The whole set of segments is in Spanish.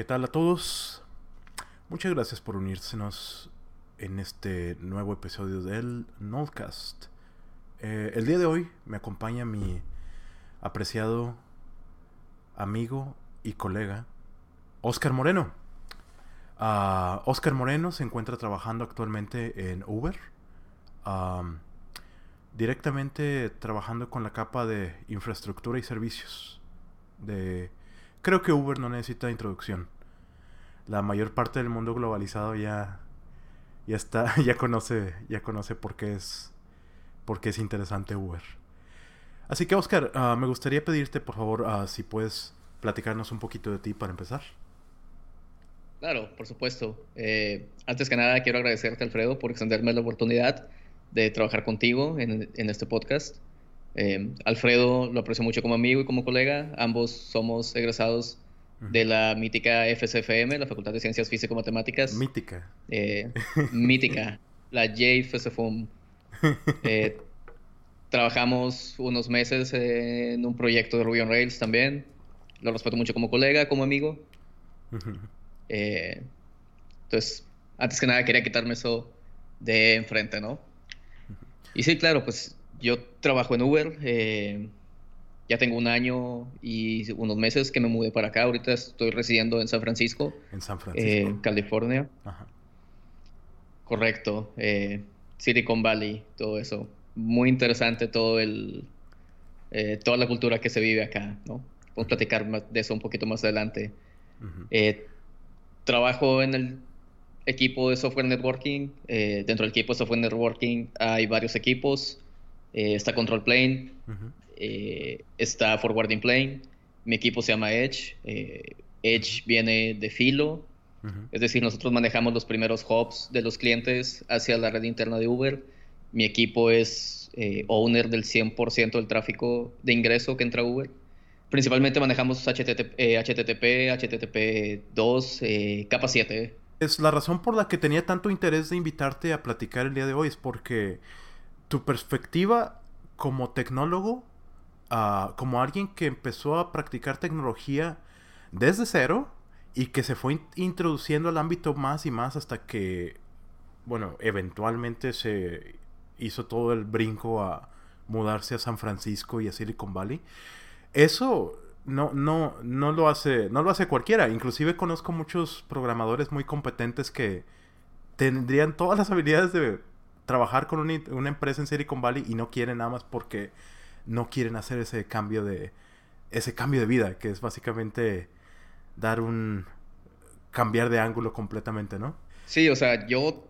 ¿Qué tal a todos? Muchas gracias por unírsenos en este nuevo episodio del Nodcast. Eh, el día de hoy me acompaña mi apreciado amigo y colega Oscar Moreno. Ah, Oscar Moreno se encuentra trabajando actualmente en Uber. directamente trabajando con la capa de infraestructura y servicios de Creo que Uber no necesita introducción. La mayor parte del mundo globalizado ya, ya está, ya conoce, ya conoce por qué es, por qué es interesante Uber. Así que Oscar, ah, me gustaría pedirte por favor ah, si puedes platicarnos un poquito de ti para empezar. Claro, por supuesto. Eh, antes que nada, quiero agradecerte, Alfredo, por extenderme la oportunidad de trabajar contigo en este podcast. Eh, Alfredo lo aprecio mucho como amigo y como colega. Ambos somos egresados de la mítica FCFM, la Facultad de Ciencias Físico-Matemáticas. Mítica. Eh, mítica. La JFCFUM. Eh, trabajamos unos meses en un proyecto de Ruby on Rails también. Lo respeto mucho como colega, como amigo. entonces, antes que nada quería quitarme eso de enfrente, ¿no? Y sí, claro, pues yo trabajo en Uber. Eh, ya tengo un año y unos meses que me mudé para acá. Ahorita estoy residiendo en San Francisco. En San Francisco. Eh, California. Ajá. Correcto. Eh, Silicon Valley, todo eso. Muy interesante todo el, toda la cultura que se vive acá, ¿no? Podemos platicar de eso un poquito más adelante. trabajo en el equipo de software networking. dentro del equipo de software networking hay varios equipos. Eh, está Control Plane, eh, está Forwarding Plane, mi equipo se llama Edge, eh, Edge viene de filo, es decir, nosotros manejamos los primeros hubs de los clientes hacia la red interna de Uber, mi equipo es owner del 100% del tráfico de ingreso que entra a Uber. Principalmente manejamos HTTP, HTTP, HTTP 2, capa 7. Es la razón por la que tenía tanto interés de invitarte a platicar el día de hoy, es porque tu perspectiva como tecnólogo, ah, como alguien que empezó a practicar tecnología desde cero y que se fue introduciendo al ámbito más y más hasta que, bueno, eventualmente se hizo todo el brinco a mudarse a San Francisco y a Silicon Valley. Eso no, no, no lo hace, no lo hace cualquiera. Inclusive conozco muchos programadores muy competentes que tendrían todas las habilidades de trabajar con una, empresa en Silicon Valley y no quieren nada más porque no quieren hacer ese cambio de ese cambio de vida, que es básicamente dar un cambiar de ángulo completamente, ¿no? Sí, o sea, yo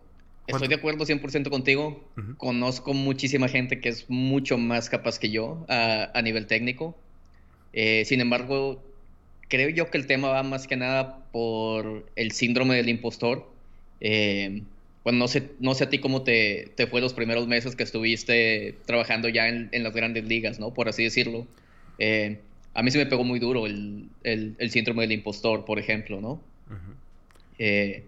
estoy de acuerdo 100% contigo. Conozco muchísima gente que es mucho más capaz que yo a, nivel técnico. Eh, sin embargo, creo yo que el tema va más que nada por el síndrome del impostor. Eh, bueno, no sé, no sé a ti cómo te, te fue los primeros meses que estuviste trabajando ya en, en las grandes ligas, ¿no? Por así decirlo. Eh, a mí se me pegó muy duro el, el, el síndrome del impostor, por ejemplo, ¿no? Eh,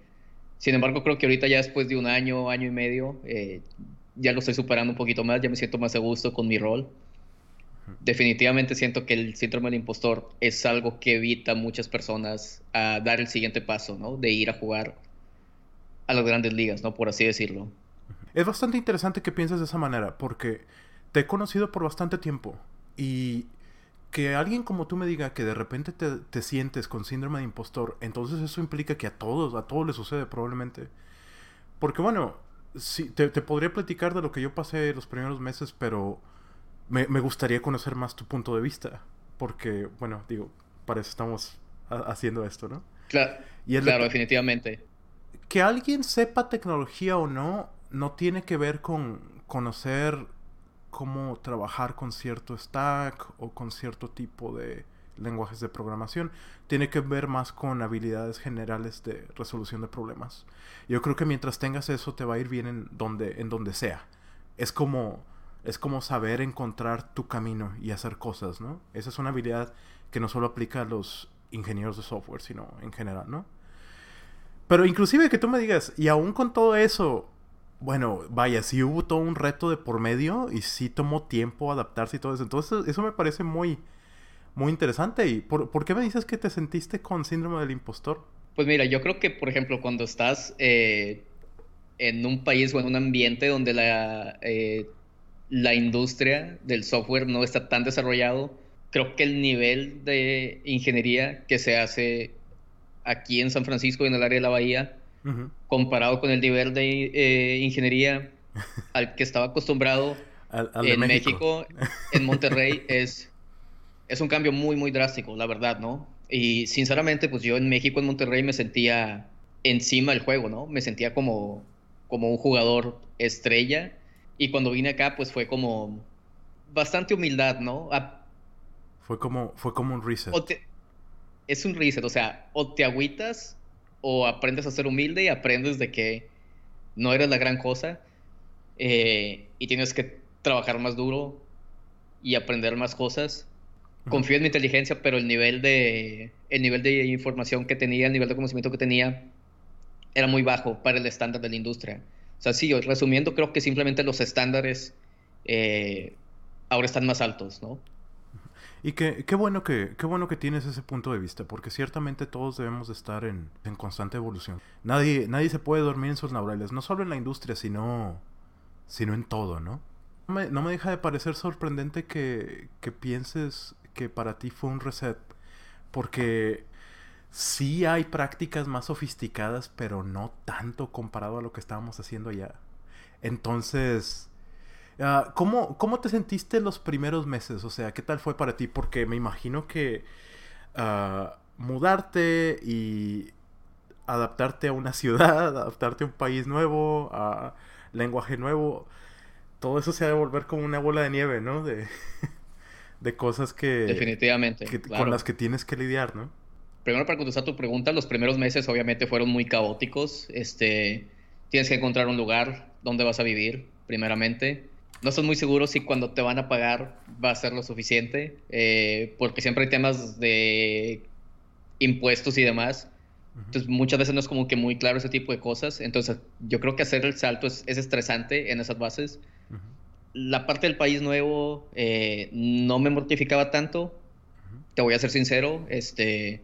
sin embargo, creo que ahorita ya después de un año, año y medio, eh, ya lo estoy superando un poquito más, ya me siento más a gusto con mi rol. Definitivamente siento que el síndrome del impostor es algo que evita a muchas personas a dar el siguiente paso, ¿no? De ir a jugar a las grandes ligas, ¿no? Por así decirlo. Es bastante interesante que pienses de esa manera, porque te he conocido por bastante tiempo y que alguien como tú me diga que de repente te, sientes con síndrome de impostor, entonces eso implica que a todos, a todos les sucede probablemente. Porque bueno, sí, te, podría platicar de lo que yo pasé los primeros meses, pero me, gustaría conocer más tu punto de vista. Porque, bueno, digo, para eso estamos haciendo esto, ¿no? Claro, claro definitivamente que alguien sepa tecnología o no, no tiene que ver con conocer cómo trabajar con cierto stack o con cierto tipo de lenguajes de programación. Tiene que ver más con habilidades generales de resolución de problemas. Yo creo que mientras tengas eso te va a ir bien en donde, en donde sea. Es como, es como saber encontrar tu camino y hacer cosas, ¿no? Esa es una habilidad que no solo aplica a los ingenieros de software, sino en general, ¿no? Pero inclusive que tú me digas, y aún con todo eso, bueno, vaya, sí hubo todo un reto de por medio y sí tomó tiempo adaptarse y todo eso. Entonces, eso me parece muy, muy interesante. ¿Y por, por, qué me dices que te sentiste con síndrome del impostor? Pues mira, yo creo que, por ejemplo, cuando estás eh, en un país o en un ambiente donde la, eh, la industria del software no está tan desarrollado, creo que el nivel de ingeniería que se hace aquí en San Francisco y en el área de la Bahía, comparado con el nivel de eh, ingeniería al que estaba acostumbrado en México. en Monterrey, es, es un cambio muy, muy drástico, la verdad, ¿no? Y sinceramente, pues yo en México, en Monterrey, me sentía encima del juego, ¿no? Me sentía como, como un jugador estrella. Y cuando vine acá, pues fue como bastante humildad, ¿no? fue, como, fue como un reset. Es un reset, o sea, o te agüitas o aprendes a ser humilde y aprendes de que no eres la gran cosa eh, y tienes que trabajar más duro y aprender más cosas. Confío en mi inteligencia, pero el nivel de el nivel de información que tenía, el nivel de conocimiento que tenía era muy bajo para el estándar de la industria. O sea, sí, resumiendo, creo que simplemente los estándares eh, ahora están más altos, ¿no? Y qué, bueno que, qué bueno que tienes ese punto de vista, porque ciertamente todos debemos de estar en, en constante evolución. Nadie, nadie se puede dormir en sus laureles, no solo en la industria, sino sino en todo, ¿no? No me, deja de parecer sorprendente que, que pienses que para ti fue un reset, porque sí hay prácticas más sofisticadas, pero no tanto comparado a lo que estábamos haciendo allá. Entonces, uh, ¿cómo, ¿cómo, te sentiste los primeros meses? O sea, ¿qué tal fue para ti? Porque me imagino que uh, mudarte y adaptarte a una ciudad, adaptarte a un país nuevo, a lenguaje nuevo, todo eso se va a volver como una bola de nieve, ¿no? De, de cosas que... Definitivamente. Con las que tienes que lidiar, ¿no? Primero para contestar tu pregunta, los primeros meses obviamente fueron muy caóticos. Este, tienes que encontrar un lugar donde vas a vivir, primeramente. No estás muy seguro si cuando te van a pagar va a ser lo suficiente, eh, porque siempre hay temas de impuestos y demás. Entonces, muchas veces no es como que muy claro ese tipo de cosas. Entonces, yo creo que hacer el salto es, estresante en esas bases. La parte del país nuevo eh, no me mortificaba tanto. Te voy a ser sincero. Este,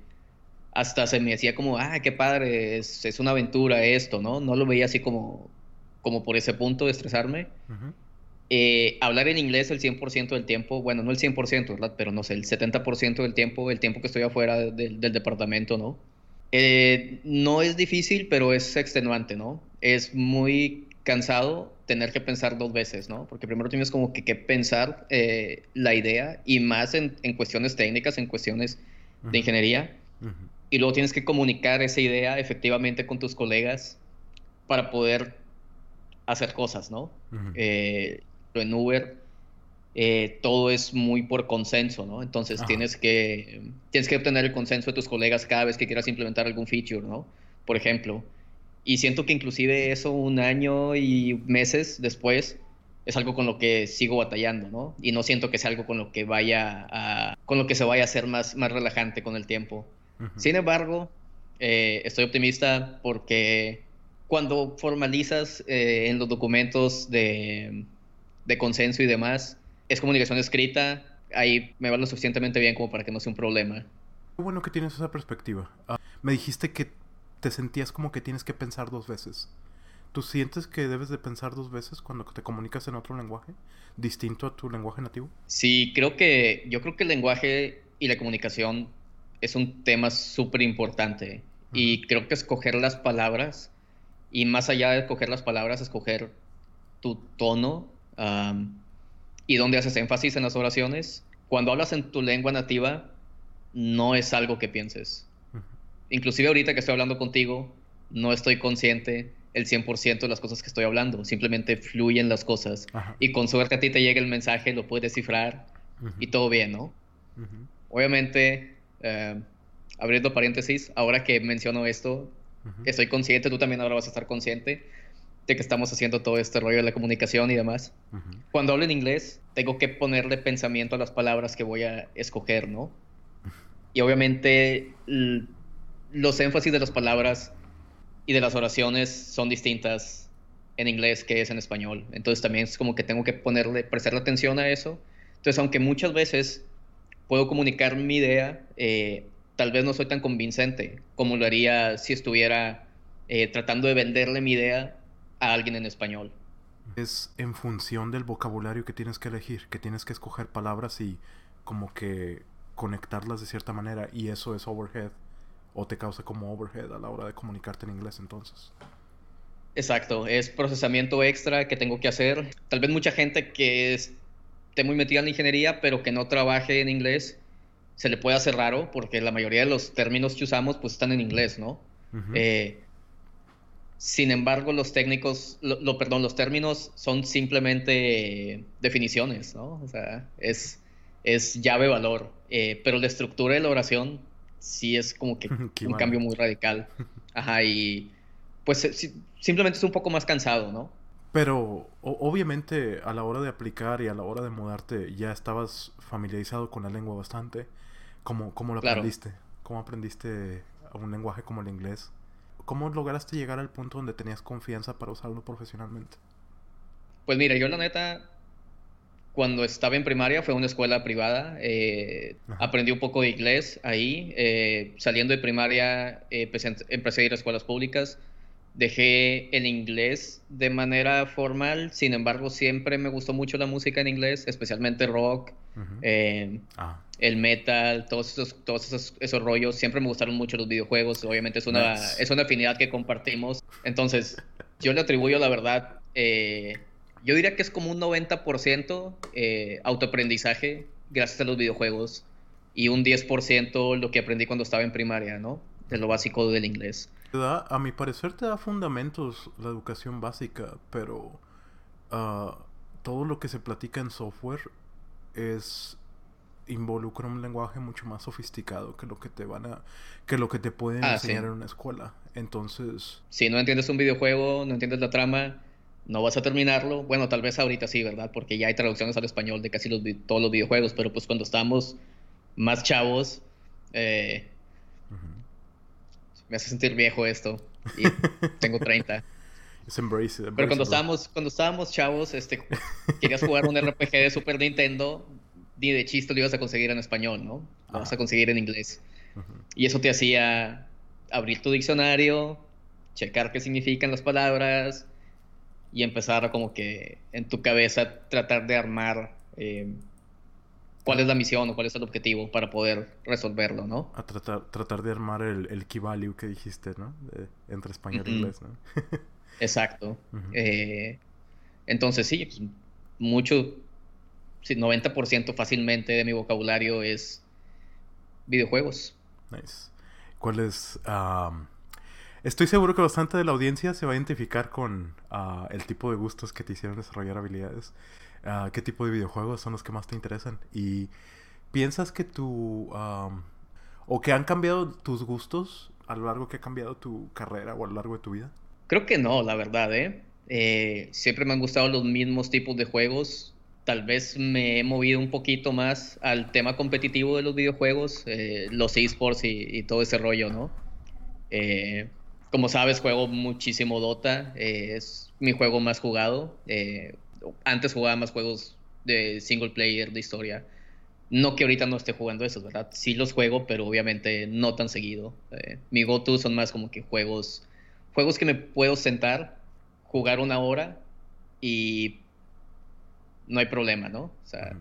hasta se me decía como, ah, qué padre, es, es, una aventura esto, ¿no? No lo veía así como, como por ese punto de estresarme. Eh, hablar en inglés el 100% del tiempo, bueno, no el 100%, ¿verdad? Pero no sé, el 70% del tiempo, el tiempo que estoy afuera del departamento, ¿no? Eh, no es difícil, pero es extenuante, ¿no? Es muy cansado tener que pensar dos veces, ¿no? Porque primero tienes como que, pensar eh, la idea y más en, cuestiones técnicas, en cuestiones de ingeniería. Y luego tienes que comunicar esa idea efectivamente con tus colegas para poder hacer cosas, ¿no? Eh, en Uber eh, todo es muy por consenso, ¿no? Entonces tienes que, tienes que obtener el consenso de tus colegas cada vez que quieras implementar algún feature, ¿no? Por ejemplo. Y siento que inclusive eso un año y meses después es algo con lo que sigo batallando, ¿no? Y no siento que sea algo con lo que vaya a, con lo que se vaya a hacer más, más relajante con el tiempo. Sin embargo, eh, estoy optimista porque cuando formalizas eh, en los documentos de, de consenso y demás, es comunicación escrita, ahí me va lo suficientemente bien como para que no sea un problema. Qué bueno que tienes esa perspectiva. Ah, me dijiste que te sentías como que tienes que pensar dos veces. ¿Tú sientes que debes de pensar dos veces cuando te comunicas en otro lenguaje distinto a tu lenguaje nativo? Sí, creo que yo creo que el lenguaje y la comunicación es un tema súper importante y creo que escoger las palabras y más allá de escoger las palabras, escoger tu tono y donde haces énfasis en las oraciones, cuando hablas en tu lengua nativa, no es algo que pienses. Inclusive ahorita que estoy hablando contigo, no estoy consciente el 100% de las cosas que estoy hablando, simplemente fluyen las cosas. Y con suerte a ti te llega el mensaje, lo puedes descifrar y todo bien, ¿no? Obviamente, eh, abriendo paréntesis, ahora que menciono esto, estoy consciente, tú también ahora vas a estar consciente que estamos haciendo todo este rollo de la comunicación y demás. Cuando hablo en inglés, tengo que ponerle pensamiento a las palabras que voy a escoger, ¿no? Y obviamente los énfasis de las palabras y de las oraciones son distintas en inglés que es en español. Entonces también es como que tengo que ponerle, prestarle atención a eso. Entonces, aunque muchas veces puedo comunicar mi idea, eh, tal vez no soy tan convincente como lo haría si estuviera eh, tratando de venderle mi idea a alguien en español. Es en función del vocabulario que tienes que elegir, que tienes que escoger palabras y como que conectarlas de cierta manera y eso es overhead o te causa como overhead a la hora de comunicarte en inglés entonces. Exacto, es procesamiento extra que tengo que hacer. Tal vez mucha gente que esté muy metida en la ingeniería pero que no trabaje en inglés se le puede hacer raro porque la mayoría de los términos que usamos pues están en inglés, ¿no? eh, sin embargo, los técnicos, lo, perdón, los términos son simplemente definiciones, ¿no? O sea, es, es llave-valor. Eh, pero la estructura de la oración sí es como que un cambio muy radical. Ajá, y pues simplemente es un poco más cansado, ¿no? Pero obviamente a la hora de aplicar y a la hora de mudarte ya estabas familiarizado con la lengua bastante. ¿Cómo, cómo lo aprendiste? ¿Cómo aprendiste un lenguaje como el inglés? ¿Cómo lograste llegar al punto donde tenías confianza para usarlo profesionalmente? Pues mira, yo la neta, cuando estaba en primaria fue una escuela privada, eh, aprendí un poco de inglés ahí, eh, saliendo de primaria eh, empecé, a ir a escuelas públicas, dejé el inglés de manera formal, sin embargo siempre me gustó mucho la música en inglés, especialmente rock, ah el metal, todos esos, todos esos, rollos. Siempre me gustaron mucho los videojuegos. Obviamente es una, es una afinidad que compartimos. Entonces, yo le atribuyo la verdad. Eh, yo diría que es como un 90% eh, autoaprendizaje gracias a los videojuegos y un 10% lo que aprendí cuando estaba en primaria, ¿no? De lo básico del inglés. A mi parecer te da fundamentos la educación básica, pero ah, todo lo que se platica en software es involucra un lenguaje mucho más sofisticado que lo que te van a que lo que te pueden ah, enseñar en una escuela. Entonces, si no entiendes un videojuego, no entiendes la trama, no vas a terminarlo. Bueno, tal vez ahorita sí, ¿verdad? Porque ya hay traducciones al español de casi los, todos los videojuegos, pero pues cuando estábamos más chavos, eh, me hace sentir viejo esto. Y tengo 30. Pero cuando estábamos, cuando estábamos chavos, este, querías jugar un RPG de Super Nintendo, ni de chiste lo ibas a conseguir en español, ¿no? Lo vas a conseguir en inglés. Y eso te hacía abrir tu diccionario, checar qué significan las palabras y empezar a como que en tu cabeza tratar de armar eh, cuál es la misión o cuál es el objetivo para poder resolverlo, ¿no? A tratar, tratar de armar el, el key value que dijiste, ¿no? entre español e inglés, ¿no? Exacto. Eh, entonces sí, pues, mucho 90% fácilmente de mi vocabulario es videojuegos. Nice. ¿Cuál es? estoy seguro que bastante de la audiencia se va a identificar con ah, el tipo de gustos que te hicieron desarrollar habilidades. Ah, ¿Qué tipo de videojuegos son los que más te interesan? Y piensas que tu... o que han cambiado tus gustos a lo largo que ha cambiado tu carrera o a lo largo de tu vida? Creo que no, la verdad, ¿eh? eh siempre me han gustado los mismos tipos de juegos tal vez me he movido un poquito más al tema competitivo de los videojuegos, eh, los esports y, todo ese rollo, ¿no? Eh, como sabes, juego muchísimo Dota, eh, es mi juego más jugado. Antes jugaba más juegos de single player, de historia. No que ahorita no esté jugando esos, ¿verdad? Sí los juego, pero obviamente no tan seguido. mi go-to son más como que juegos, juegos que me puedo sentar, jugar una hora y no hay problema, ¿no? O sea,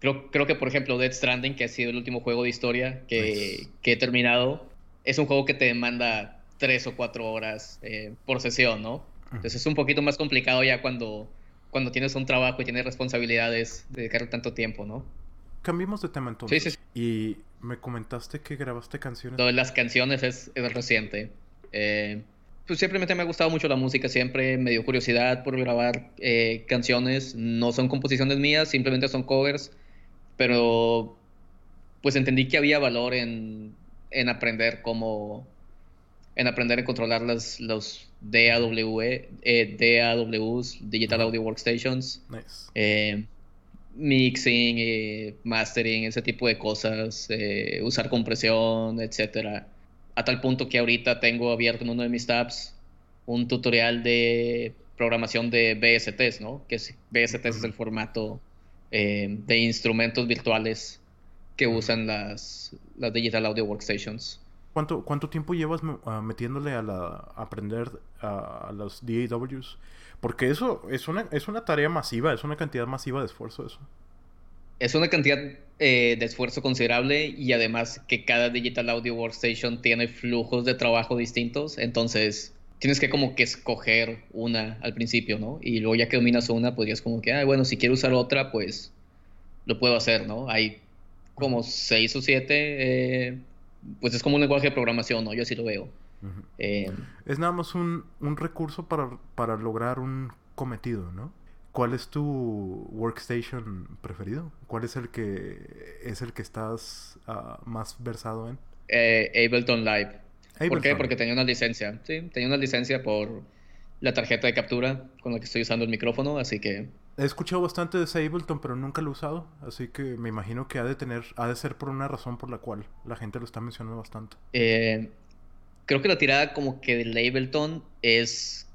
creo, creo que, por ejemplo, Dead Stranding, que ha sido el último juego de historia que, he terminado, es un juego que te demanda tres o cuatro horas eh, por sesión, ¿no? Entonces es un poquito más complicado ya cuando, cuando tienes un trabajo y tienes responsabilidades de dedicar tanto tiempo, ¿no? Cambiemos de tema entonces. Sí, sí, Y me comentaste que grabaste canciones. Lo de las canciones es, es reciente. Eh, pues simplemente me ha gustado mucho la música, siempre me dio curiosidad por grabar eh, canciones, no son composiciones mías, simplemente son covers, pero pues entendí que había valor en, en aprender cómo, en aprender a controlar las, los DAW, eh, DAWs, Digital Audio Workstations, eh, mixing, mastering, ese tipo de cosas, usar compresión, etcétera. A tal punto que ahorita tengo abierto en uno de mis tabs un tutorial de programación de BSTs, ¿no? Que es, BSTs es el formato eh, de instrumentos virtuales que usan las, las Digital Audio Workstations. ¿Cuánto, ¿Cuánto tiempo llevas ah, metiéndole a, la, aprender a, los DAWs? Porque eso es una, es una tarea masiva, es una cantidad masiva de esfuerzo eso. Es una cantidad eh, de esfuerzo considerable y además que cada Digital Audio Workstation tiene flujos de trabajo distintos, entonces tienes que como que escoger una al principio, ¿no? Y luego ya que dominas una, pues ya es como que, ah, bueno, si quiero usar otra, pues lo puedo hacer, ¿no? Hay como seis o siete eh, pues es como un lenguaje de programación, ¿no? Yo así lo veo. Eh, es nada más un, recurso para, lograr un cometido, ¿no? ¿Cuál es tu workstation preferido? ¿Cuál es el que es el que estás ah, más versado en? Eh, Ableton Live. ¿Por qué? Porque tenía una licencia. Sí, tenía una licencia por la tarjeta de captura con la que estoy usando el micrófono, así que He escuchado bastante de Ableton, pero nunca lo he usado, así que me imagino que ha de tener, ha de ser por una razón por la cual la gente lo está mencionando bastante. Eh, creo que la tirada como que del Ableton es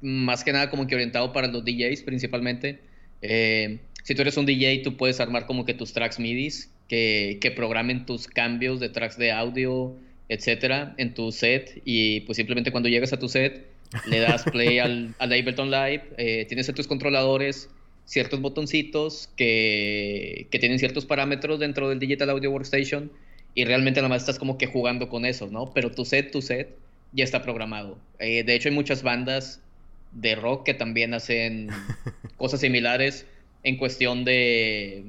más que nada como que orientado para los DJs principalmente. Eh, si tú eres un DJ, tú puedes armar como que tus tracks MIDIs que, que programen tus cambios de tracks de audio, etcétera, en tu set. Y pues simplemente cuando llegas a tu set, le das play al, Ableton Live, eh, tienes tus controladores, ciertos botoncitos que, tienen ciertos parámetros dentro del Digital Audio Workstation y realmente nada más estás como que jugando con eso, ¿no? Pero tu set, tu set ya está programado. Eh, de hecho hay muchas bandas de rock que también hacen cosas similares en cuestión de,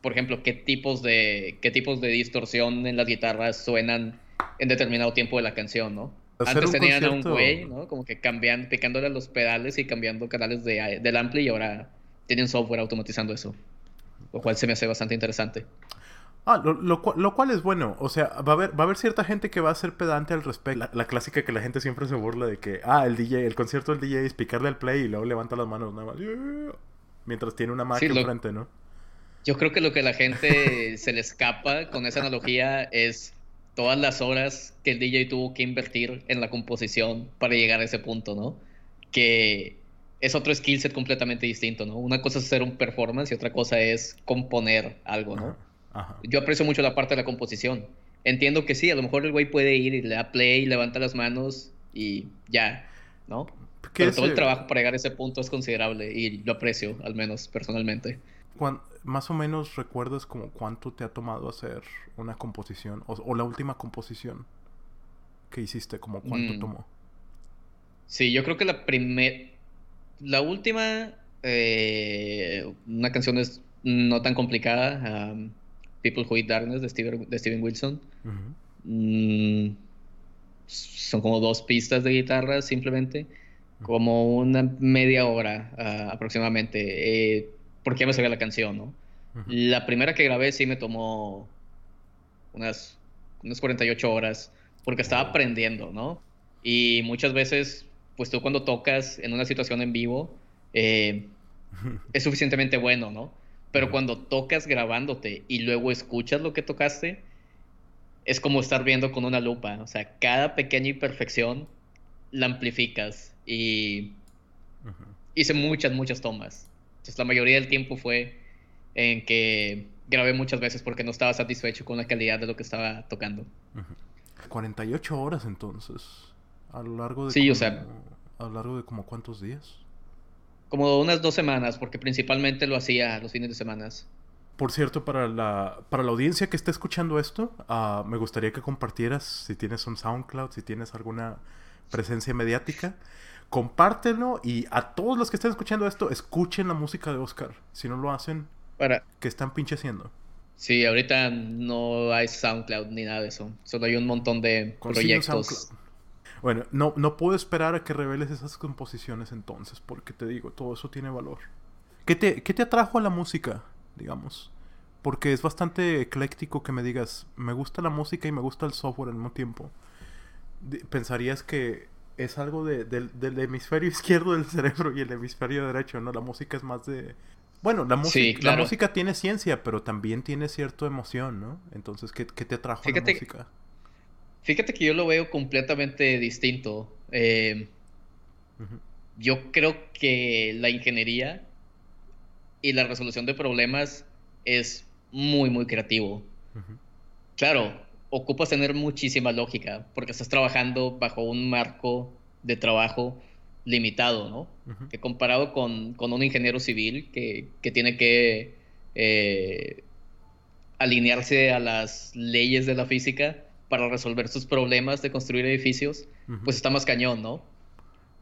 por ejemplo, qué tipos de, qué tipos de distorsión en las guitarras suenan en determinado tiempo de la canción, ¿no? Antes tenían a un güey, ¿no? Como que cambian, picándole los pedales y cambiando canales de, del ampli y ahora tienen software automatizando eso. Lo cual se me hace bastante interesante. Ah, lo, lo, cual es bueno. O sea, va a, haber, va a haber cierta gente que va a ser pedante al respecto. La, clásica que la gente siempre se burla de que, ah, el DJ, el concierto del DJ es picarle al play y luego levanta las manos nada más. Mientras tiene una máquina enfrente, ¿no? Yo creo que lo que la gente se le escapa con esa analogía es todas las horas que el DJ tuvo que invertir en la composición para llegar a ese punto, ¿no? Que es otro skill set completamente distinto, ¿no? Una cosa es hacer un performance y otra cosa es componer algo, ¿no? Yo aprecio mucho la parte de la composición. Entiendo que sí, a lo mejor el güey puede ir y le da play, levanta las manos y ya, ¿no? Pero todo el trabajo para llegar a ese punto es considerable y lo aprecio, al menos personalmente más o menos recuerdas como cuánto te ha tomado hacer una composición o, la última composición que hiciste, como cuánto mm. tomó. Sí, yo creo que la primera, la última, eh, una canción es no tan complicada, um, People Who Eat Darkness de Steven, de Steven Wilson. Mm, son como dos pistas de guitarra simplemente, como una media hora uh, aproximadamente. Eh, porque ya me sabía la canción, ¿no? La primera que grabé sí me tomó unas, unas 48 horas, porque estaba aprendiendo, ¿no? Y muchas veces, pues tú cuando tocas en una situación en vivo, eh, es suficientemente bueno, ¿no? Pero cuando tocas grabándote y luego escuchas lo que tocaste, es como estar viendo con una lupa. O sea, cada pequeña imperfección la amplificas. Y hice muchas, muchas tomas. Entonces, la mayoría del tiempo fue en que grabé muchas veces porque no estaba satisfecho con la calidad de lo que estaba tocando. 48 horas entonces. A lo largo de. Sí, o sea. A lo largo de como cuántos días. Como unas dos semanas, porque principalmente lo hacía los fines de semana. Por cierto, para la, para la audiencia que está escuchando esto, ah, me gustaría que compartieras si tienes un SoundCloud, si tienes alguna presencia mediática compártelo y a todos los que estén escuchando esto, escuchen la música de Oscar. Si no lo hacen, Para... ¿qué están pinche haciendo? Sí, ahorita no hay SoundCloud ni nada de eso. Solo hay un montón de proyectos. Bueno, no, no puedo esperar a que reveles esas composiciones entonces, porque te digo, todo eso tiene valor. ¿Qué te, qué te atrajo a la música, digamos? Porque es bastante ecléctico que me digas, me gusta la música y me gusta el software al mismo tiempo. Pensarías que es algo de, del hemisferio izquierdo del cerebro y el hemisferio derecho, ¿no? La música es más de... Bueno, la, música la música tiene ciencia, pero también tiene cierta emoción, ¿no? Entonces, ¿qué, te atrajo a la música? Fíjate que yo lo veo completamente distinto. Eh, yo creo que la ingeniería y la resolución de problemas es muy, muy creativo. Claro, ocupas tener muchísima lógica, porque estás trabajando bajo un marco de trabajo limitado, ¿no? Que comparado con, un ingeniero civil que, tiene que eh, alinearse a las leyes de la física para resolver sus problemas de construir edificios, pues está más cañón, ¿no?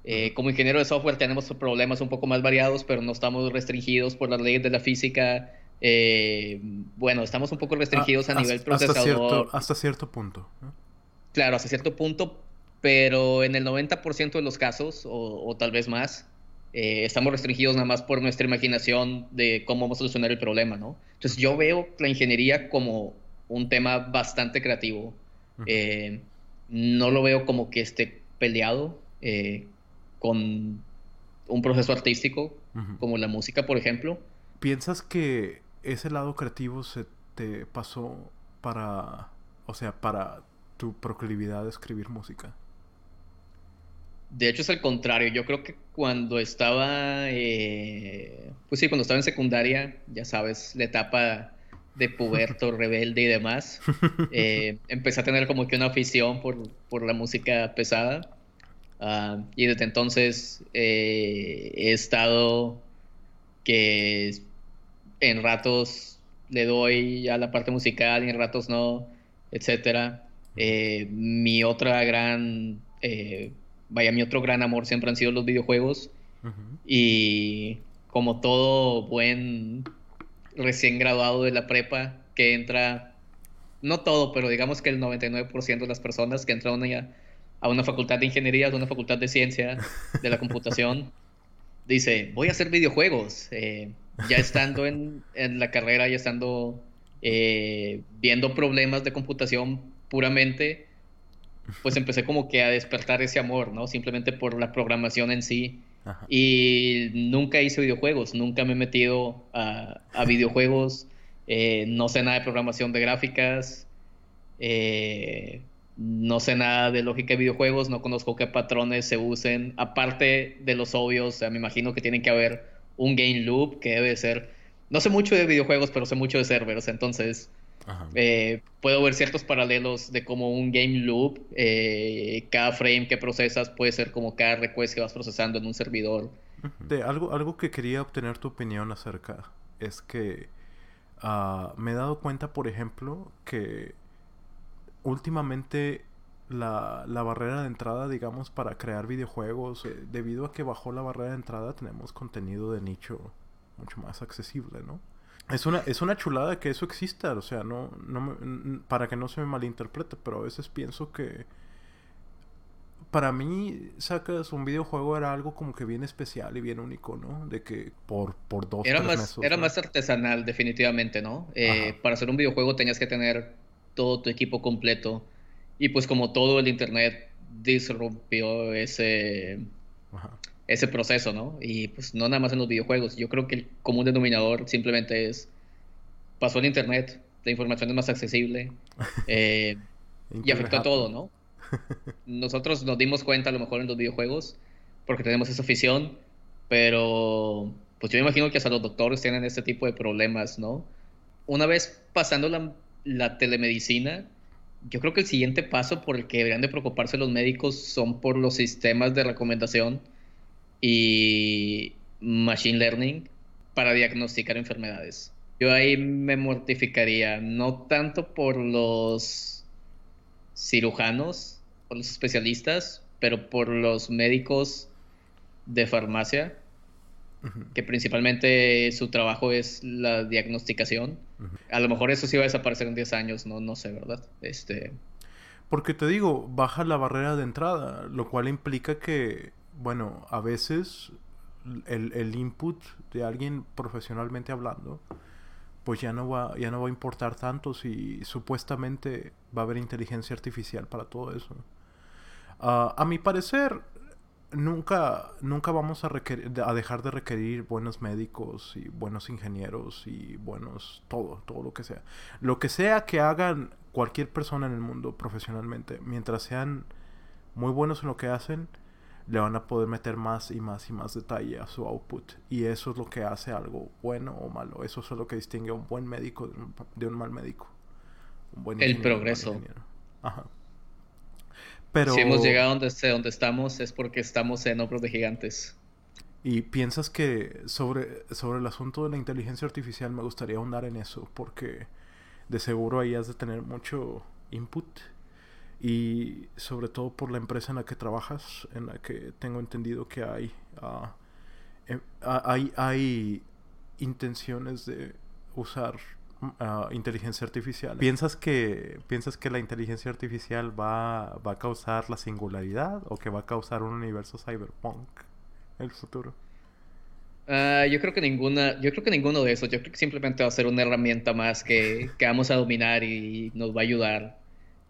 Eh, como ingeniero de software tenemos problemas un poco más variados, pero no estamos restringidos por las leyes de la física. Eh, bueno, estamos un poco restringidos a, nivel procesador. Hasta cierto, hasta cierto punto. Claro, hasta cierto punto, pero en el 90% de los casos, o, tal vez más, eh, estamos restringidos nada más por nuestra imaginación de cómo vamos a solucionar el problema, ¿no? Entonces yo veo la ingeniería como un tema bastante creativo. no lo veo como que esté peleado con un proceso artístico, como la música, por ejemplo. ¿Piensas que ese lado creativo se te pasó para, o sea, para tu proclividad de escribir música? De hecho es el contrario. Yo creo que cuando estaba, eh, pues sí, cuando estaba en secundaria, ya sabes, la etapa de puberto, rebelde y demás, eh, empecé a tener como que una afición por, por la música pesada. Ah, y desde entonces eh, he estado que en ratos le doy a la parte musical y en ratos no, etcétera. Eh, mi otra gran, eh, vaya, mi otro gran amor siempre han sido los videojuegos. Y como todo buen recién graduado de la prepa que entra, no todo, pero digamos que el 99% de las personas que entran a a una facultad de ingeniería, a una facultad de ciencia de la computación, dice, voy a hacer videojuegos. Eh, ya estando en, la carrera, ya estando eh, viendo problemas de computación puramente, pues empecé como que a despertar ese amor, ¿no? Simplemente por la programación en sí. Y nunca hice videojuegos, nunca me he metido a, videojuegos, eh, no sé nada de programación de gráficas, eh, no sé nada de lógica de videojuegos, no conozco qué patrones se usen, aparte de los obvios, me imagino que tienen que haber un game loop que debe ser, no sé mucho de videojuegos, pero sé mucho de servers, entonces eh, puedo ver ciertos paralelos de cómo un game loop, eh, cada frame que procesas puede ser como cada request que vas procesando en un servidor. De algo, algo que quería obtener tu opinión acerca es que ah, me he dado cuenta, por ejemplo, que últimamente la, barrera de entrada, digamos, para crear videojuegos, eh, debido a que bajó la barrera de entrada, tenemos contenido de nicho mucho más accesible, ¿no? Es una, es una chulada que eso exista, o sea, no, no para que no se me malinterprete, pero a veces pienso que para mí, sacas un videojuego era algo como que bien especial y bien único, ¿no? De que por, por dos, era más, Era más artesanal, definitivamente, ¿no? Eh, para hacer un videojuego tenías que tener todo tu equipo completo. Y pues como todo el Internet disrumpió ese, ese proceso, ¿no? Y pues no nada más en los videojuegos. Yo creo que el común denominador simplemente es, pasó el Internet, la información es más accesible eh, y afectó a todo, ¿no? Nosotros nos dimos cuenta a lo mejor en los videojuegos porque tenemos esa afición, pero pues yo me imagino que hasta los doctores tienen este tipo de problemas, ¿no? Una vez pasando la la telemedicina, yo creo que el siguiente paso por el que deberían de preocuparse los médicos son por los sistemas de recomendación y machine learning para diagnosticar enfermedades. Yo ahí me mortificaría, no tanto por los cirujanos, por los especialistas, pero por los médicos de farmacia que principalmente su trabajo es la diagnosticación. A lo mejor eso sí va a desaparecer en 10 años, no, no sé, ¿verdad? Este... Porque te digo, baja la barrera de entrada, lo cual implica que, bueno, a veces el, el input de alguien profesionalmente hablando, pues ya no va, ya no va a importar tanto si supuestamente va a haber inteligencia artificial para todo eso. Ah, a mi parecer, nunca, nunca vamos a, a dejar de requerir buenos médicos y buenos ingenieros y buenos todo, todo lo que sea. Lo que sea que hagan cualquier persona en el mundo profesionalmente, mientras sean muy buenos en lo que hacen, le van a poder meter más y más y más detalle a su output. Y eso es lo que hace algo bueno o malo. Eso es lo que distingue a un buen médico de un, mal médico. El progreso. Ajá. Pero... Si hemos llegado donde, donde estamos es porque estamos en hombros de gigantes. Y piensas que sobre, sobre el asunto de la inteligencia artificial me gustaría ahondar en eso, porque de seguro ahí has de tener mucho input. Y sobre todo por la empresa en la que trabajas, en la que tengo entendido que hay, ah, em, hay, hay intenciones de usar ah, inteligencia artificial. ¿Piensas que, ¿Piensas que la inteligencia artificial va, va a causar la singularidad o que va a causar un universo cyberpunk? el futuro? Ah, yo creo que ninguna, yo creo que ninguno de esos. Yo creo que simplemente va a ser una herramienta más que, vamos a dominar y nos va a ayudar.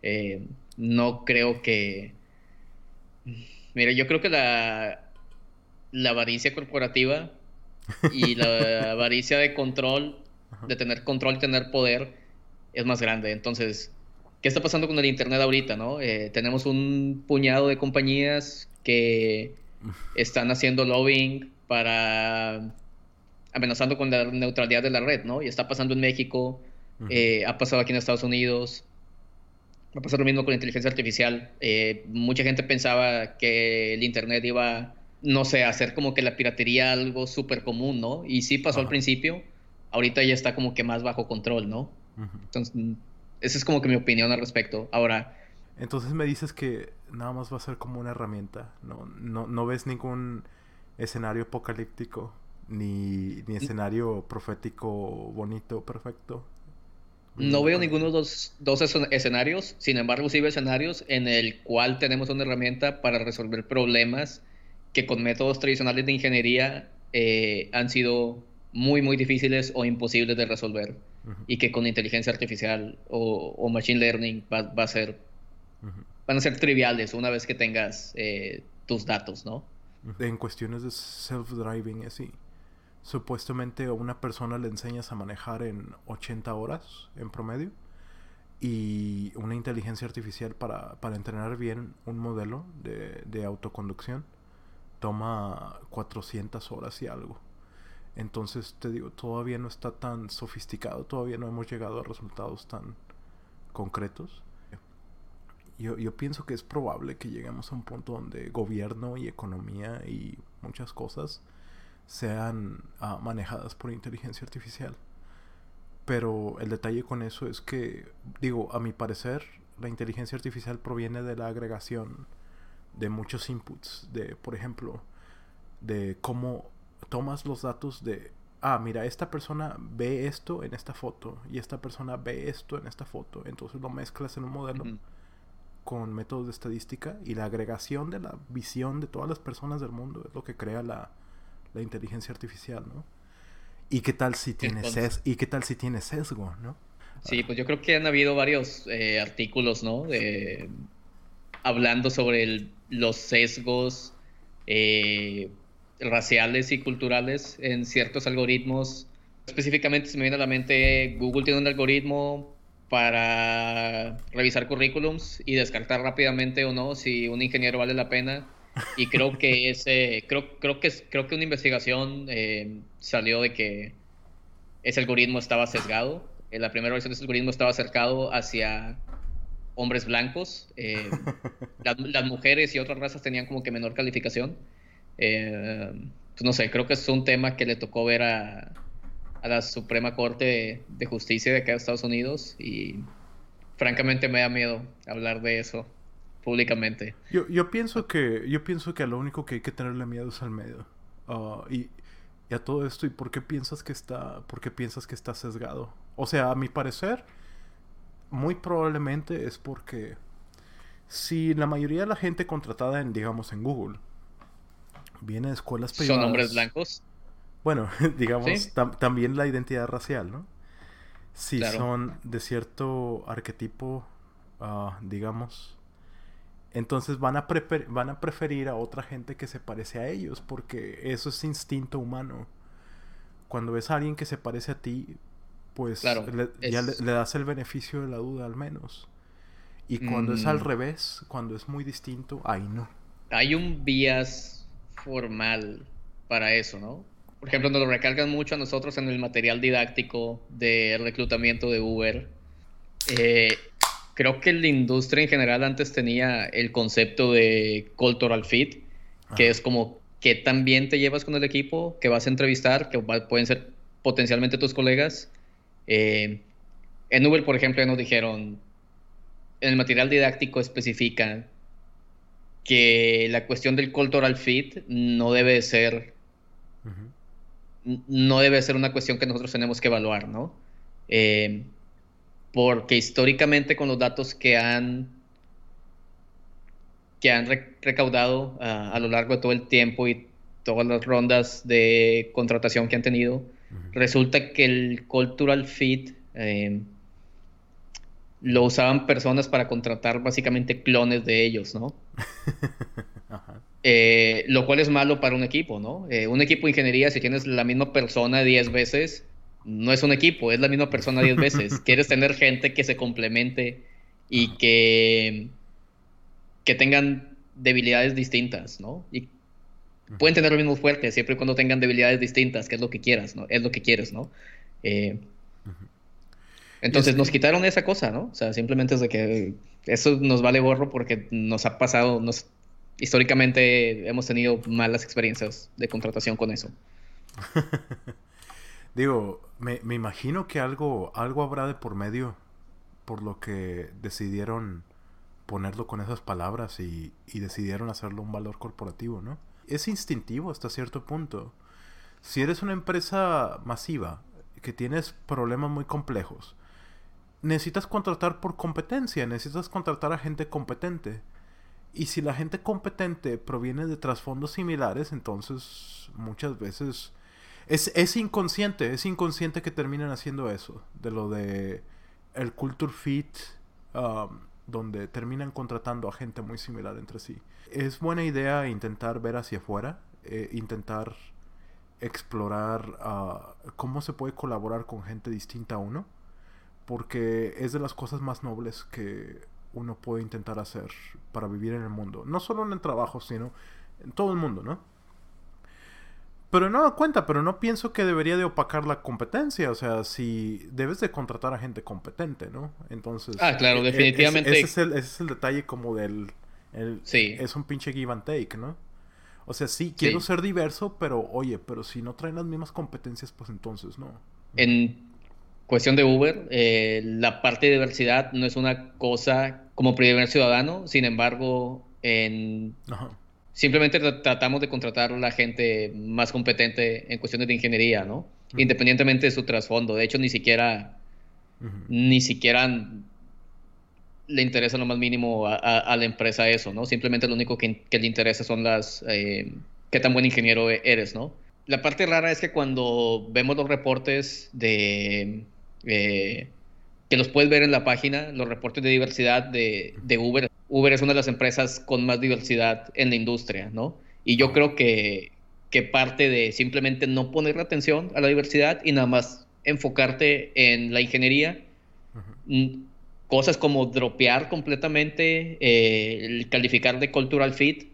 Eh, no creo que. Mira, yo creo que la, la avaricia corporativa y la avaricia de control, de tener control y tener poder, es más grande. Entonces, ¿qué está pasando con el Internet ahorita, no? Eh, tenemos un puñado de compañías que están haciendo lobbying para amenazando con la neutralidad de la red, ¿no? Y está pasando en México, eh, ha pasado aquí en Estados Unidos, va a pasar lo mismo con la inteligencia artificial. Eh, mucha gente pensaba que el Internet iba, no sé, a hacer como que la piratería algo súper común, ¿no? Y sí pasó al principio, ahorita ya está como que más bajo control, ¿no? Entonces, esa es como que mi opinión al respecto. Ahora, entonces me dices que nada más va a ser como una herramienta. No, no, no ves ningún escenario apocalíptico, ni, ni escenario profético bonito, perfecto. No veo ninguno de los dos escenarios, sin embargo sí veo escenarios en el cual tenemos una herramienta para resolver problemas que con métodos tradicionales de ingeniería eh, han sido muy, muy difíciles o imposibles de resolver y que con inteligencia artificial o, machine learning va, va, a ser van a ser triviales una vez que tengas eh, tus datos, ¿no? En cuestiones de self-driving, así. Supuestamente a una persona le enseñas a manejar en 80 horas en promedio y una inteligencia artificial para, para entrenar bien un modelo de, de, autoconducción toma 400 horas y algo. Entonces te digo, todavía no está tan sofisticado, todavía no hemos llegado a resultados tan concretos. Yo, yo pienso que es probable que lleguemos a un punto donde gobierno y economía y muchas cosas sean ah, manejadas por inteligencia artificial. Pero el detalle con eso es que, digo, a mi parecer, la inteligencia artificial proviene de la agregación de muchos inputs, de, por ejemplo, de cómo tomas los datos de, ah, mira, esta persona ve esto en esta foto y esta persona ve esto en esta foto, entonces lo mezclas en un modelo con métodos de estadística y la agregación de la visión de todas las personas del mundo es lo que crea la, inteligencia artificial, ¿no? ¿Y qué tal si tiene, ¿y qué tal si tiene sesgo, ¿no? Sí, pues yo creo que han habido varios eh, artículos, ¿no? hablando sobre los sesgos eh, raciales y culturales en ciertos algoritmos. Específicamente se me viene a la mente, Google tiene un algoritmo para revisar currículums y descartar rápidamente o no si un ingeniero vale la pena. Y creo que ese, creo, creo que creo que una investigación eh, salió de que ese algoritmo estaba sesgado. Eh, la primera versión de ese algoritmo estaba acercado hacia hombres blancos. Eh, las, mujeres y otras razas tenían como que menor calificación. Pues no sé, creo que es un tema que le tocó ver a, a la Suprema Corte de, Justicia de acá de Estados Unidos y francamente me da miedo hablar de eso públicamente. Yo, yo pienso que yo pienso que a lo único que hay que tenerle miedo es al medio. Ah, y, a todo esto, ¿y por qué piensas que está por qué piensas que está sesgado? O sea, a mi parecer muy probablemente es porque si la mayoría de la gente contratada en digamos en Google viene de escuelas privadas ¿Son hombres blancos? Bueno, digamos, también la identidad racial, ¿no? Si son de cierto arquetipo, ah, digamos, entonces van a, van a preferir a otra gente que se parece a ellos, porque eso es instinto humano. Cuando ves a alguien que se parece a ti, pues ya le, das el beneficio de la duda al menos. Y cuando es al mm. revés, cuando es muy distinto, ahí no. hay un vías formal para eso, ¿no? Por ejemplo, nos lo recargan mucho a nosotros en el material didáctico de reclutamiento de Uber. Eh, creo que la industria en general antes tenía el concepto de cultural fit, que es como que también te llevas con el equipo, que vas a entrevistar, que pueden ser potencialmente tus colegas. Eh, en Uber, por ejemplo, ya nos dijeron, en el material didáctico especifica que la cuestión del cultural fit no debe ser no debe ser una cuestión que nosotros tenemos que evaluar, ¿no? Eh, porque históricamente con los datos que han que han recaudado ah, a lo largo de todo el tiempo y todas las rondas de contratación que han tenido, resulta que el cultural fit eh, lo usaban personas para contratar básicamente clones de ellos, ¿no? Eh, lo cual es malo para un equipo, ¿no? Eh, un equipo de ingeniería, si tienes la misma persona 10 veces, no es un equipo, es la misma persona 10 veces. Quieres tener gente que se complemente y que, que tengan debilidades distintas, ¿no? Y pueden tener lo mismo fuerte siempre y cuando tengan debilidades distintas, que es lo que quieras, ¿no? Es lo que quieres, ¿no? Eh, entonces nos quitaron esa cosa, ¿no? O sea, simplemente es de que eso nos vale gorro porque nos ha pasado, nos históricamente hemos tenido malas experiencias de contratación con eso. Digo, me, imagino que algo, algo habrá de por medio por lo que decidieron ponerlo con esas palabras y, y decidieron hacerlo un valor corporativo, ¿no? Es instintivo hasta cierto punto. Si eres una empresa masiva que tienes problemas muy complejos, necesitas contratar por competencia, necesitas contratar a gente competente. Y si la gente competente proviene de trasfondos similares, entonces muchas veces es, es inconsciente, es inconsciente que terminen haciendo eso, de lo de el culture fit, um, donde terminan contratando a gente muy similar entre sí. Es buena idea intentar ver hacia afuera, eh, intentar explorar uh, cómo se puede colaborar con gente distinta a uno, porque es de las cosas más nobles que uno puede intentar hacer para vivir en el mundo. No solo en el trabajo, sino en todo el mundo, ¿no? Pero no da cuenta, pero no pienso que debería de opacar la competencia. O sea, si debes de contratar a gente competente, ¿no? Entonces... Ah, claro, e-, e-, definitivamente. ese, es el, ese, es el, detalle como del... El, sí. Es un pinche give and take, ¿no? O sea, sí, quiero ser diverso, pero oye, pero si no traen las mismas competencias, pues entonces no. En cuestión de Uber, eh, la parte de diversidad no es una cosa como primer ciudadano, sin embargo, en... simplemente tratamos de contratar a la gente más competente en cuestiones de ingeniería, ¿no? Independientemente de su trasfondo. De hecho, ni siquiera, ni siquiera le interesa lo más mínimo a, la empresa eso, ¿no? Simplemente lo único que, le interesa son las... Eh, qué tan buen ingeniero e-, eres, ¿no? La parte rara es que cuando vemos los reportes de eh, que los puedes ver en la página, los reportes de diversidad de, Uber. Uber es una de las empresas con más diversidad en la industria, ¿no? Y yo creo que, que parte de simplemente no poner atención a la diversidad y nada más enfocarte en la ingeniería, cosas como dropear completamente, eh, el calificar de cultural fit,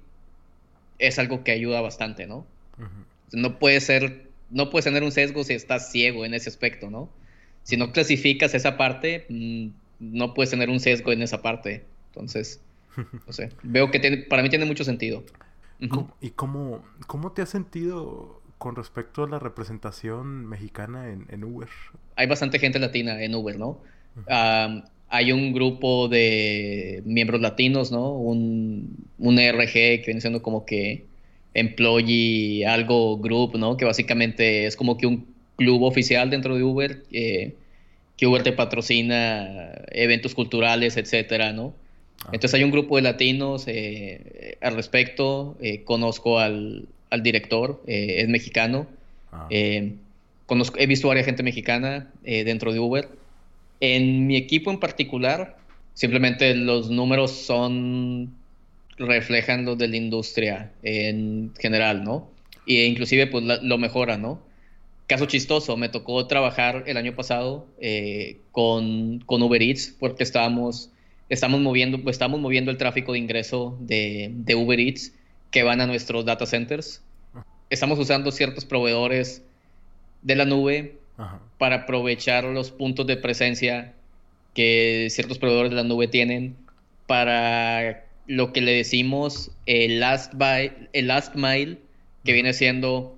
es algo que ayuda bastante, ¿no? No puede ser, no puedes tener un sesgo si estás ciego en ese aspecto, ¿no? Si no clasificas esa parte, mm, no puedes tener un sesgo en esa parte. Entonces, no sé, veo que tiene, para mí tiene mucho sentido. ¿Y cómo, cómo te has sentido con respecto a la representación mexicana en, Uber? Hay bastante gente latina en Uber, ¿no? hay un grupo de miembros latinos, ¿no? Un, un RG que viene siendo como que employee algo group, ¿no? Que básicamente es como que un club oficial dentro de Uber, eh, que Uber te patrocina eventos culturales, etcétera, ¿no? Ah. Entonces hay un grupo de latinos eh, al respecto. Eh, conozco al, director, es mexicano. Ah. Conozco, he visto a varias gente mexicana dentro de Uber. En mi equipo en particular, simplemente los números son reflejan los de la industria en general, ¿no? E inclusive pues lo mejora, ¿no? Caso chistoso, me tocó trabajar el año pasado eh, con, con, Uber Eats porque estábamos, estamos, moviendo, estamos moviendo el tráfico de ingreso de, de Uber Eats que van a nuestros data centers. Estamos usando ciertos proveedores de la nube para aprovechar los puntos de presencia que ciertos proveedores de la nube tienen para lo que le decimos el last, el last mile, que viene siendo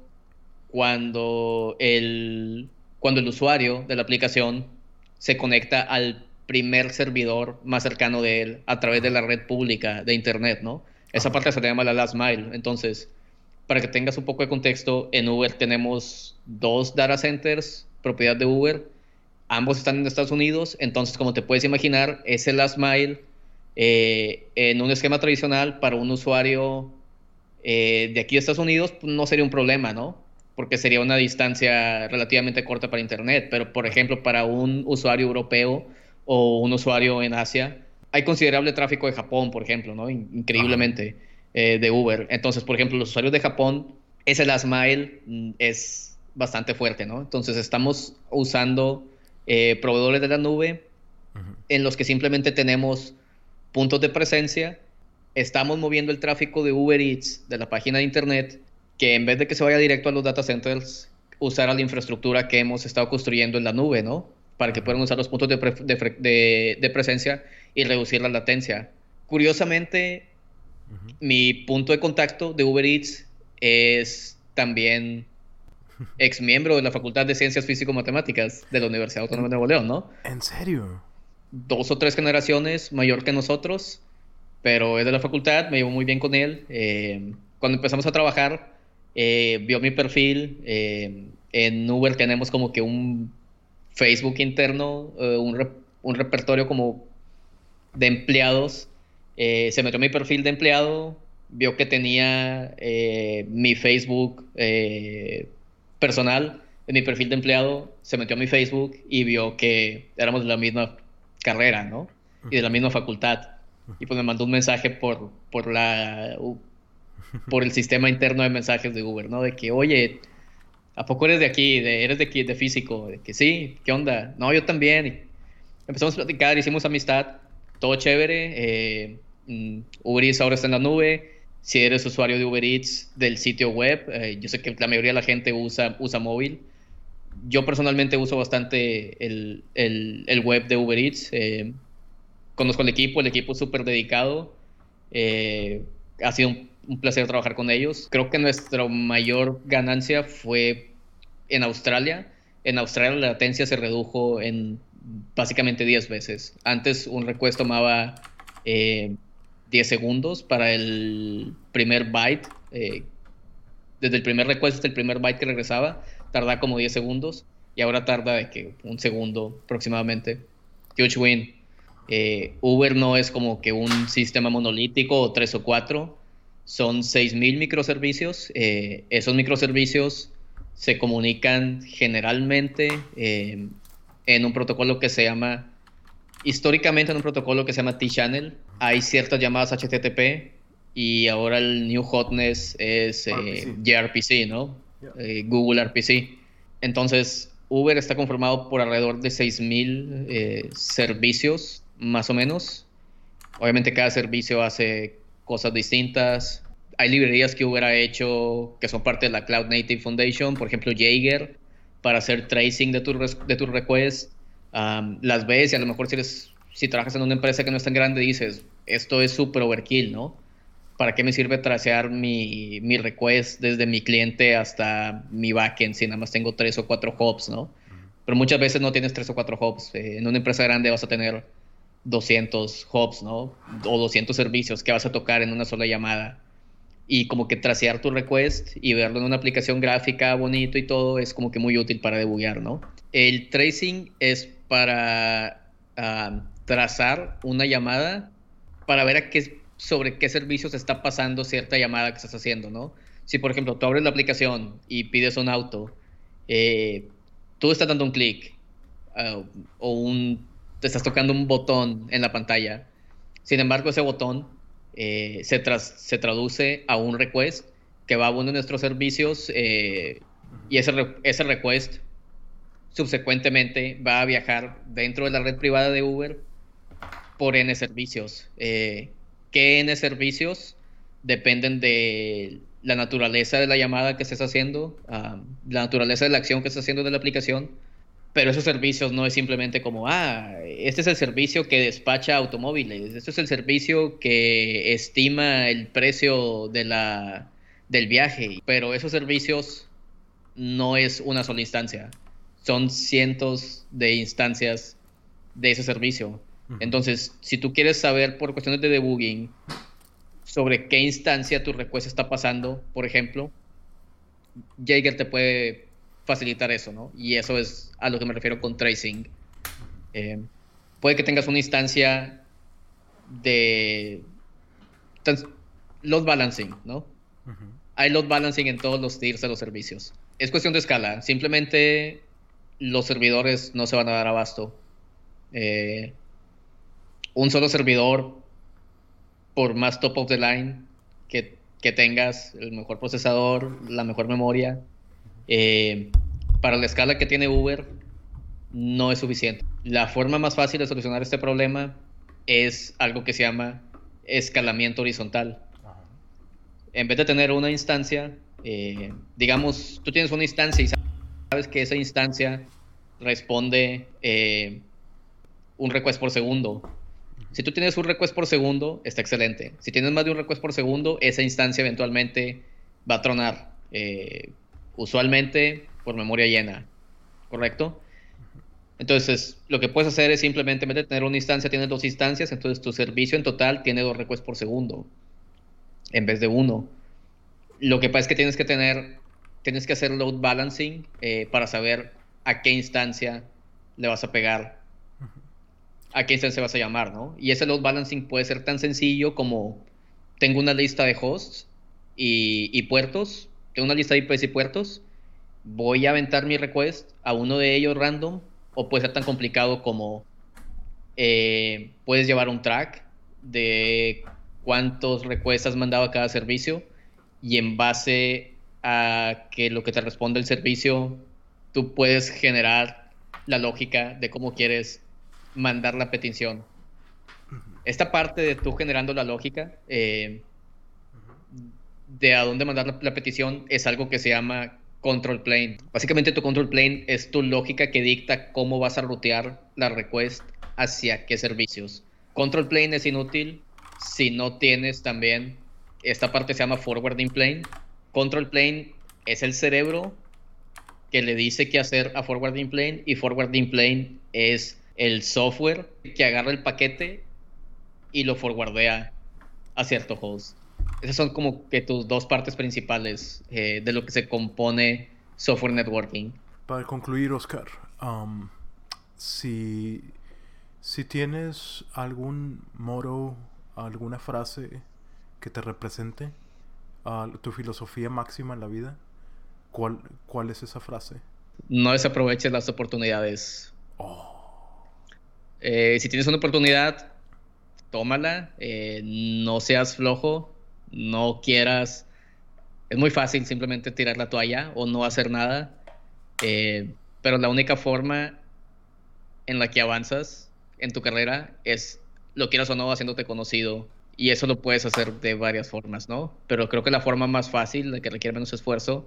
cuando el, cuando el usuario de la aplicación se conecta al primer servidor más cercano de él a través de la red pública de Internet, ¿no? Esa parte se llama la last mile. Entonces, para que tengas un poco de contexto, en Uber tenemos dos data centers, propiedad de Uber. Ambos están en Estados Unidos. Entonces, como te puedes imaginar, ese last mile eh, en un esquema tradicional para un usuario eh, de aquí de Estados Unidos pues, no sería un problema, ¿no? Porque sería una distancia relativamente corta para Internet. Pero, por ejemplo, para un usuario europeo o un usuario en Asia, hay considerable tráfico de Japón, por ejemplo, ¿no? Increíblemente eh, de Uber. Entonces, por ejemplo, los usuarios de Japón, ese last mile mm, es bastante fuerte, ¿no? Entonces, estamos usando proveedores de la nube en los que simplemente tenemos puntos de presencia, estamos moviendo el tráfico de Uber Eats de la página de internet, que en vez de que se vaya directo a los data centers, usar la infraestructura que hemos estado construyendo en la nube, ¿no? Para que puedan usar los puntos de, presencia y reducir la latencia. Curiosamente, mi punto de contacto de Uber Eats es también ex miembro de la Facultad de Ciencias Físico-Matemáticas de la Universidad Autónoma de Nuevo León, ¿no? ¿En serio? dos o tres generaciones mayor que nosotros, pero es de la facultad, me llevo muy bien con él. Eh, cuando empezamos a trabajar, eh, vio mi perfil. Eh, en Uber tenemos como que un Facebook interno, un, un, repertorio como de empleados. se metió mi perfil de empleado, vio que tenía mi Facebook personal en mi perfil de empleado, se metió a mi Facebook y vio que éramos de la misma carrera, ¿no? Y de la misma facultad. Y pues me mandó un mensaje por, por la por el sistema interno de mensajes de Uber, ¿no? De que, oye, ¿a poco eres de aquí? De, ¿Eres de aquí, de físico? De que sí, ¿qué onda? No, yo también. empezamos a platicar, hicimos amistad, todo chévere. Eh, mm, Uber Eats ahora está en la nube. Si eres usuario de Uber Eats del sitio web, eh, yo sé que la mayoría de la gente usa, usa móvil yo personalmente uso bastante el, web de Uber Eats. Eh, conozco el equipo, el equipo es súper dedicado. Eh, ha sido un, placer trabajar con ellos. Creo que nuestra mayor ganancia fue en Australia. En Australia la latencia se redujo en básicamente 10 veces. Antes un request tomaba 10 eh, segundos para el primer byte. desde el primer request hasta el primer byte que regresaba tarda como 10 segundos y ahora tarda de que un segundo aproximadamente. Huge win. Eh, Uber no es como que un sistema monolítico o tres o cuatro, son 6.000 microservicios. Eh, esos microservicios se comunican generalmente eh, en un protocolo que se llama, históricamente en un protocolo que se llama T-Channel. Hay ciertas llamadas HTTP y ahora el new hotness es gRPC, ¿no? Eh, Google RPC. Entonces, Uber está conformado por alrededor de 6.000 eh, servicios, más o menos. Obviamente cada servicio hace cosas distintas. Hay librerías que Uber ha hecho que son parte de la Cloud Native Foundation, por ejemplo Jaeger, para hacer tracing de tus de tu requests. las ves y a lo mejor si, eres, si trabajas en una empresa que no es tan grande dices, esto es super overkill, ¿no? ¿para qué me sirve tracear mi, mi, request desde mi cliente hasta mi backend si nada más tengo tres o cuatro hubs, ¿no? Pero muchas veces no tienes tres o cuatro hubs. Eh, en una empresa grande vas a tener 200 hubs, ¿no? O 200 servicios que vas a tocar en una sola llamada. Y como que tracear tu request y verlo en una aplicación gráfica bonito y todo es como que muy útil para debuguear, ¿no? El tracing es para ah, trazar una llamada para ver a qué sobre qué servicios está pasando cierta llamada que estás haciendo, ¿no? Si, por ejemplo, tú abres la aplicación y pides un auto, eh, tú estás dando un clic uh, o un, te estás tocando un botón en la pantalla. Sin embargo, ese botón eh, se, se traduce a un request que va a uno de nuestros servicios eh, y ese, ese request subsecuentemente va a viajar dentro de la red privada de Uber por N servicios. Eh, que N servicios dependen de la naturaleza de la llamada que estés haciendo, la naturaleza de la acción que estás haciendo de la aplicación, pero esos servicios no es simplemente como, ah, este es el servicio que despacha automóviles, este es el servicio que estima el precio de la, del viaje, pero esos servicios no es una sola instancia, son cientos de instancias de ese servicio. Entonces, si tú quieres saber por cuestiones de debugging sobre qué instancia tu request está pasando, por ejemplo, Jaeger te puede facilitar eso, ¿no? Y eso es a lo que me refiero con tracing. Eh, puede que tengas una instancia de load balancing, ¿no? Hay load balancing en todos los tiers de los servicios. Es cuestión de escala. Simplemente los servidores no se van a dar abasto. Eh, un solo servidor por más top of the line que, tengas, el mejor procesador, la mejor memoria, eh, para la escala que tiene Uber no es suficiente. La forma más fácil de solucionar este problema es algo que se llama escalamiento horizontal. En vez de tener una instancia, eh, digamos, tú tienes una instancia y sabes que esa instancia responde eh, un request por segundo si tú tienes un request por segundo, está excelente. Si tienes más de un request por segundo, esa instancia eventualmente va a tronar. Eh, usualmente por memoria llena. ¿Correcto? Entonces, lo que puedes hacer es simplemente, tener una instancia, tienes dos instancias, entonces tu servicio en total tiene dos requests por segundo, en vez de uno. Lo que pasa es que tienes que tener, tienes que hacer load balancing eh, para saber a qué instancia le vas a pegar a qué instancia vas a llamar, ¿no? Y ese load balancing puede ser tan sencillo como tengo una lista de hosts y, puertos, tengo una lista de IPs y puertos, voy a aventar mi request a uno de ellos random, o puede ser tan complicado como eh, puedes llevar un track de cuántos requests has mandado a cada servicio y en base a que lo que te responde el servicio, tú puedes generar la lógica de cómo quieres mandar la petición. Esta parte de tú generando la lógica eh, de a dónde mandar la, petición es algo que se llama control plane. Básicamente tu control plane es tu lógica que dicta cómo vas a rutear la request hacia qué servicios. Control plane es inútil si no tienes también esta parte se llama forwarding plane. Control plane es el cerebro que le dice qué hacer a forwarding plane y forwarding plane es el software que agarra el paquete y lo forwardea a cierto host. Esas son como que tus dos partes principales eh, de lo que se compone software networking. Para concluir, Oscar, um, si, si tienes algún moro, alguna frase que te represente tu filosofía máxima en la vida, ¿cuál, ¿cuál es esa frase? No desaproveches las oportunidades. Oh. Eh, si tienes una oportunidad, tómala, eh, no seas flojo, no quieras, es muy fácil simplemente tirar la toalla o no hacer nada, eh, pero la única forma en la que avanzas en tu carrera es, lo quieras o no, haciéndote conocido. Y eso lo puedes hacer de varias formas, ¿no? Pero creo que la forma más fácil, la que requiere menos esfuerzo,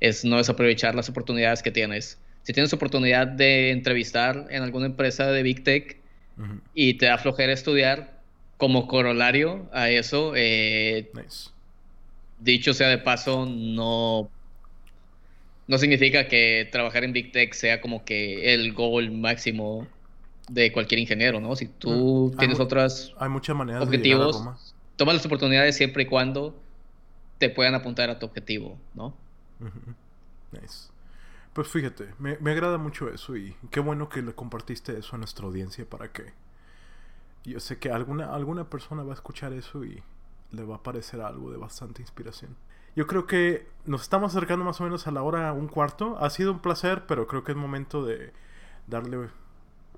es no desaprovechar las oportunidades que tienes si tienes oportunidad de entrevistar en alguna empresa de Big Tech y te da flojera estudiar, como corolario a eso, eh, dicho sea de paso, no, no significa que trabajar en Big Tech sea como que el goal máximo de cualquier ingeniero, ¿no? Si tú mm. tienes otras hay muchas maneras objetivos, de toma las oportunidades siempre y cuando te puedan apuntar a tu objetivo, ¿no? Nice. Pues fíjate, me, agrada mucho eso y qué bueno que le compartiste eso a nuestra audiencia para que yo sé que alguna, alguna persona va a escuchar eso y le va a parecer algo de bastante inspiración. Yo creo que nos estamos acercando más o menos a la hora un cuarto. Ha sido un placer, pero creo que es momento de darle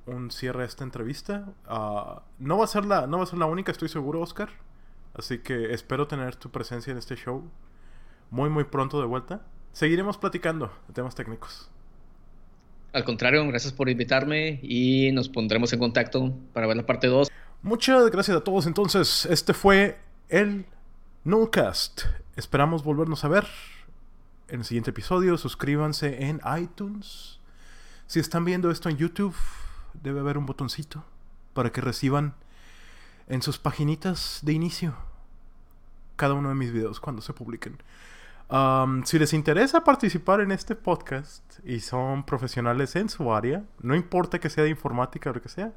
un cierre a esta entrevista. Ah, no, va a ser la, no va a ser la única, estoy seguro, Oscar. Así que espero tener tu presencia en este show muy, muy pronto de vuelta seguiremos platicando de temas técnicos. Al contrario, gracias por invitarme y nos pondremos en contacto para ver la parte 2. Muchas gracias a todos. Entonces, este fue el Nullcast. Esperamos volvernos a ver en el siguiente episodio. Suscríbanse en iTunes. Si están viendo esto en YouTube, debe haber un botoncito para que reciban en sus paginitas de inicio cada uno de mis videos cuando se publiquen. Si les interesa participar en este podcast y son profesionales en su área, no importa que sea de informática o lo que sea,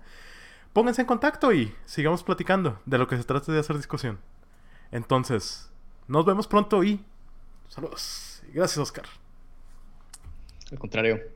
pónganse en contacto y sigamos platicando de lo que se trata de hacer discusión. Entonces, nos vemos pronto y saludos. Gracias, Oscar. Al contrario.